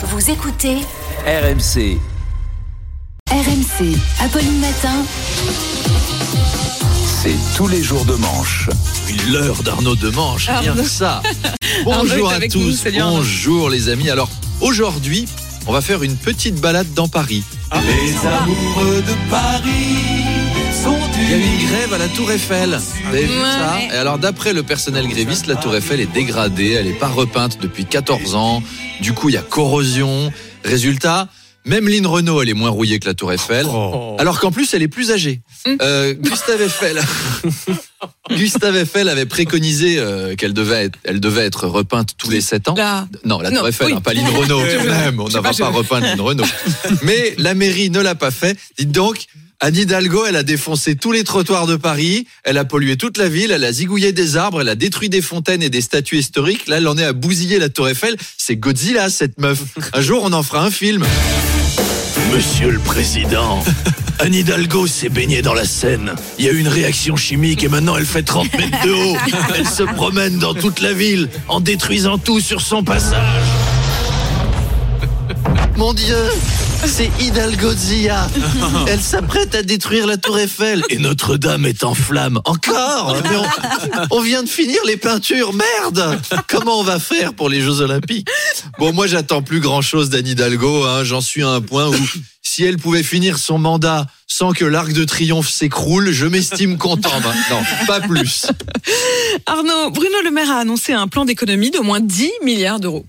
Vous écoutez RMC. RMC. Apolline Matin. C'est tous les jours de manche. L'heure d'Arnaud de Manche, rien que ça. Bonjour à tous, nous, salut Arnaud. bonjour les amis. Alors aujourd'hui, on va faire une petite balade dans Paris. Les amoureux de Paris Il y a eu une grève à la Tour Eiffel. Vous avez vu ça Ouais. Et alors d'après le personnel gréviste, la Tour Eiffel est dégradée, elle n'est pas repeinte depuis 14 ans. Du coup, il y a corrosion. Résultat, même Lynn Renault, elle est moins rouillée que la Tour Eiffel. Alors qu'en plus, elle est plus âgée. Mm. Euh, Gustave Eiffel. Gustave Eiffel avait préconisé euh, qu'elle devait être, elle devait être repeinte tous les 7 ans. Non, la Non, Tour Eiffel, oui. hein, pas Lynn Renault, même. On ne pas, repeindre Lynn Renault. Mais la mairie ne l'a pas fait. Dites donc, Anne Hidalgo, elle a défoncé tous les trottoirs de Paris, elle a pollué toute la ville, elle a zigouillé des arbres, elle a détruit des fontaines et des statues historiques. Là, elle en est à bousiller la Tour Eiffel. C'est Godzilla, cette meuf. Un jour, on en fera un film. Monsieur le Président, Anne Hidalgo s'est baignée dans la Seine. Il y a eu une réaction chimique et maintenant elle fait 30 mètres de haut. Elle se promène dans toute la ville en détruisant tout sur son passage. Mon Dieu, c'est Hidalgozilla. Elle s'apprête à détruire la Tour Eiffel. Et Notre-Dame est en flammes. Encore Mais on, on vient de finir les peintures, merde Comment on va faire pour les Jeux Olympiques? Bon, moi j'attends plus grand-chose d'Anne Hidalgo, hein. j'en suis à un point où si elle pouvait finir son mandat sans que l'Arc de Triomphe s'écroule, je m'estime content. Ben, non, pas plus. Arnaud, Bruno Le Maire a annoncé un plan d'économie d'au moins 10 milliards d'euros.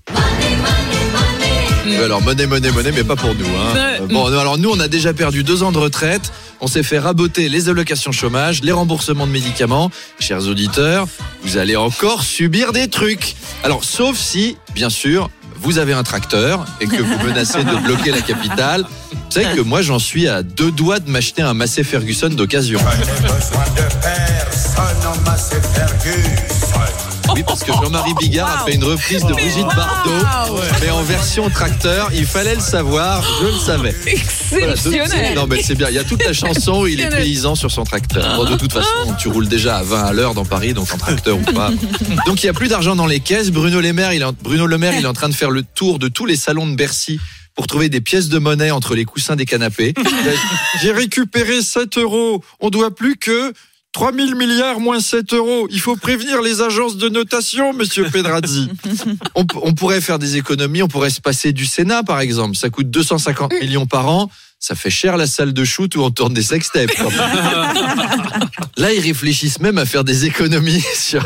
Alors, monnaie, monnaie, monnaie, mais pas pour nous. Hein. Euh, Bon, alors nous, on a déjà perdu deux ans de retraite. On s'est fait raboter les allocations chômage, les remboursements de médicaments. Chers auditeurs, vous allez encore subir des trucs. Alors, sauf si, bien sûr, vous avez un tracteur et que vous menacez de bloquer la capitale. Vous savez que moi, j'en suis à deux doigts de m'acheter un Massey Ferguson d'occasion. besoin de personne en Ferguson. Oui, parce que Jean-Marie Bigard a fait une reprise de Brigitte Bardot, mais en version tracteur. Il fallait le savoir, je le savais. Voilà, Exceptionnel. non mais c'est bien, il y a toute la chanson où il est paysan sur son tracteur. Bon, de toute façon, tu roules déjà à 20 à l'heure dans Paris, donc en tracteur ou pas. Donc il y a plus d'argent dans les caisses. Bruno Le Maire, il est en, Bruno Le Maire, il est en train de faire le tour de tous les salons de Bercy pour trouver des pièces de monnaie entre les coussins des canapés. J'ai récupéré 7 euros. On doit plus que 3000 milliards moins 7 euros. Il faut prévenir les agences de notation, monsieur Pedrazzi. On, pourrait faire des économies, on pourrait se passer du Sénat, par exemple. Ça coûte 250 millions par an. Ça fait cher la salle de shoot où on tourne des sextapes. Là, ils réfléchissent même à faire des économies sur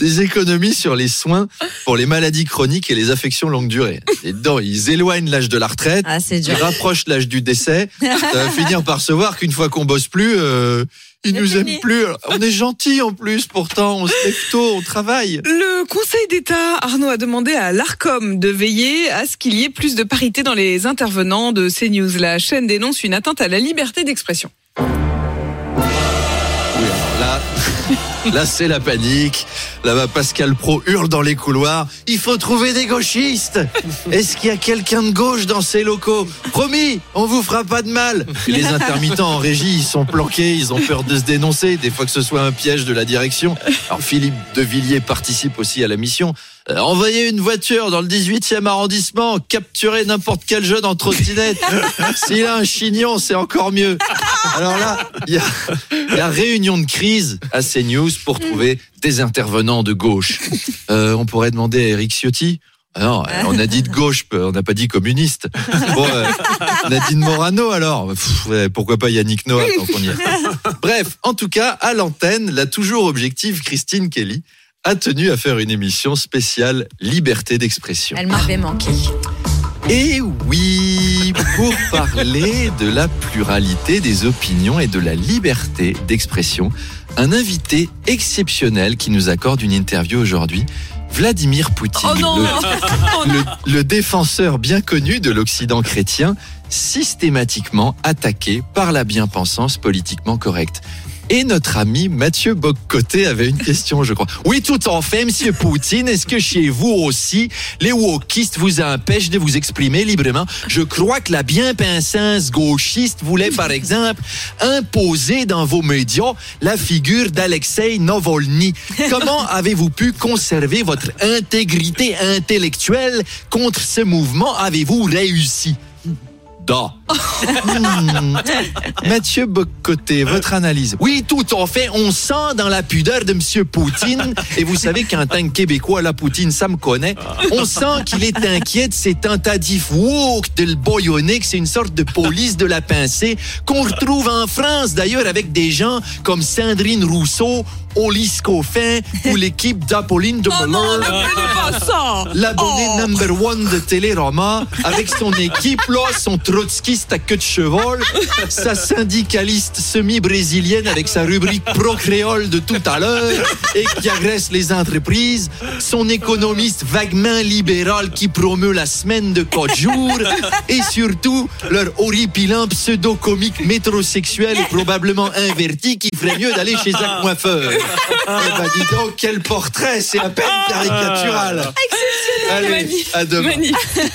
des économies sur les soins pour les maladies chroniques et les affections longue durée. Et dedans, ils éloignent l'âge de la retraite, Ah, c'est ils rapprochent l'âge du décès. Ça va finir par se voir qu'une fois qu'on bosse plus, euh, ils nous fini. aiment plus. On est gentils en plus, pourtant, on se lève tôt, on travaille. Le Conseil d'État, Arnaud, a demandé à l'ARCOM de veiller à ce qu'il y ait plus de parité dans les intervenants de CNews. La chaîne dénonce une atteinte à la liberté d'expression. là, c'est la panique. Là-bas, Pascal Pro hurle dans les couloirs. Il faut trouver des gauchistes. Est-ce qu'il y a quelqu'un de gauche dans ces locaux? Promis, on vous fera pas de mal. Les intermittents en régie, ils sont planqués, ils ont peur de se dénoncer, des fois que ce soit un piège de la direction. Alors Philippe de Villiers participe aussi à la mission. Euh, envoyez une voiture dans le 18e arrondissement, capturez n'importe quel jeune en trottinette. S'il a un chignon, c'est encore mieux. Alors là, il y a la réunion de crise à CNews pour trouver des intervenants de gauche. Euh, on pourrait demander à Eric Ciotti. Ah non, on a dit de gauche, on n'a pas dit communiste. Bon, euh, Nadine Morano alors. Pff, pourquoi pas Yannick Noah tant qu'on y est. Bref, en tout cas, à l'antenne, la toujours objective Christine Kelly a tenu à faire une émission spéciale liberté d'expression. Elle m'avait manqué. Et oui, pour parler de la pluralité des opinions et de la liberté d'expression, un invité exceptionnel qui nous accorde une interview aujourd'hui, Vladimir Poutine, Oh non le, non. le- le défenseur bien connu de l'Occident chrétien, systématiquement attaqué par la bien-pensance politiquement correcte. Et notre ami Mathieu Boccoté avait une question, je crois. Oui, tout en fait, Monsieur Poutine, est-ce que chez vous aussi, les wokistes vous empêchent de vous exprimer librement? Je crois que la bien-pensance gauchiste voulait, par exemple, imposer dans vos médias la figure d'Alexei Novolny. Comment avez-vous pu conserver votre intégrité intellectuelle contre ce mouvement? Avez-vous réussi? Da. Hmm. Mathieu Bocoté, votre analyse. Oui, tout en fait, on sent dans la pudeur de Monsieur Poutine, et vous savez qu'en tant que Québécois, la Poutine, ça me connaît, on sent qu'il est inquiet de ces tentatives woke de le boyonner, que c'est une sorte de police de la pensée qu'on retrouve en France, d'ailleurs, avec des gens comme Sandrine Rousseau, Olis Coffin ou l'équipe d'Apolline de Oh ça L'abonné Oh. number one de Télérama, avec son équipe, là, son trotskiste à queue de cheval, sa syndicaliste semi-brésilienne avec sa rubrique pro-créole de tout à l'heure et qui agresse les entreprises, son économiste vaguement libéral qui promeut la semaine de quatre jours et surtout leur horripilant pseudo-comique métrosexuel et probablement inverti qui ferait mieux d'aller chez un coiffeur. Eh ben, dis donc, quel portrait, c'est à peine caricatural. Allez, à demain. Magnifique.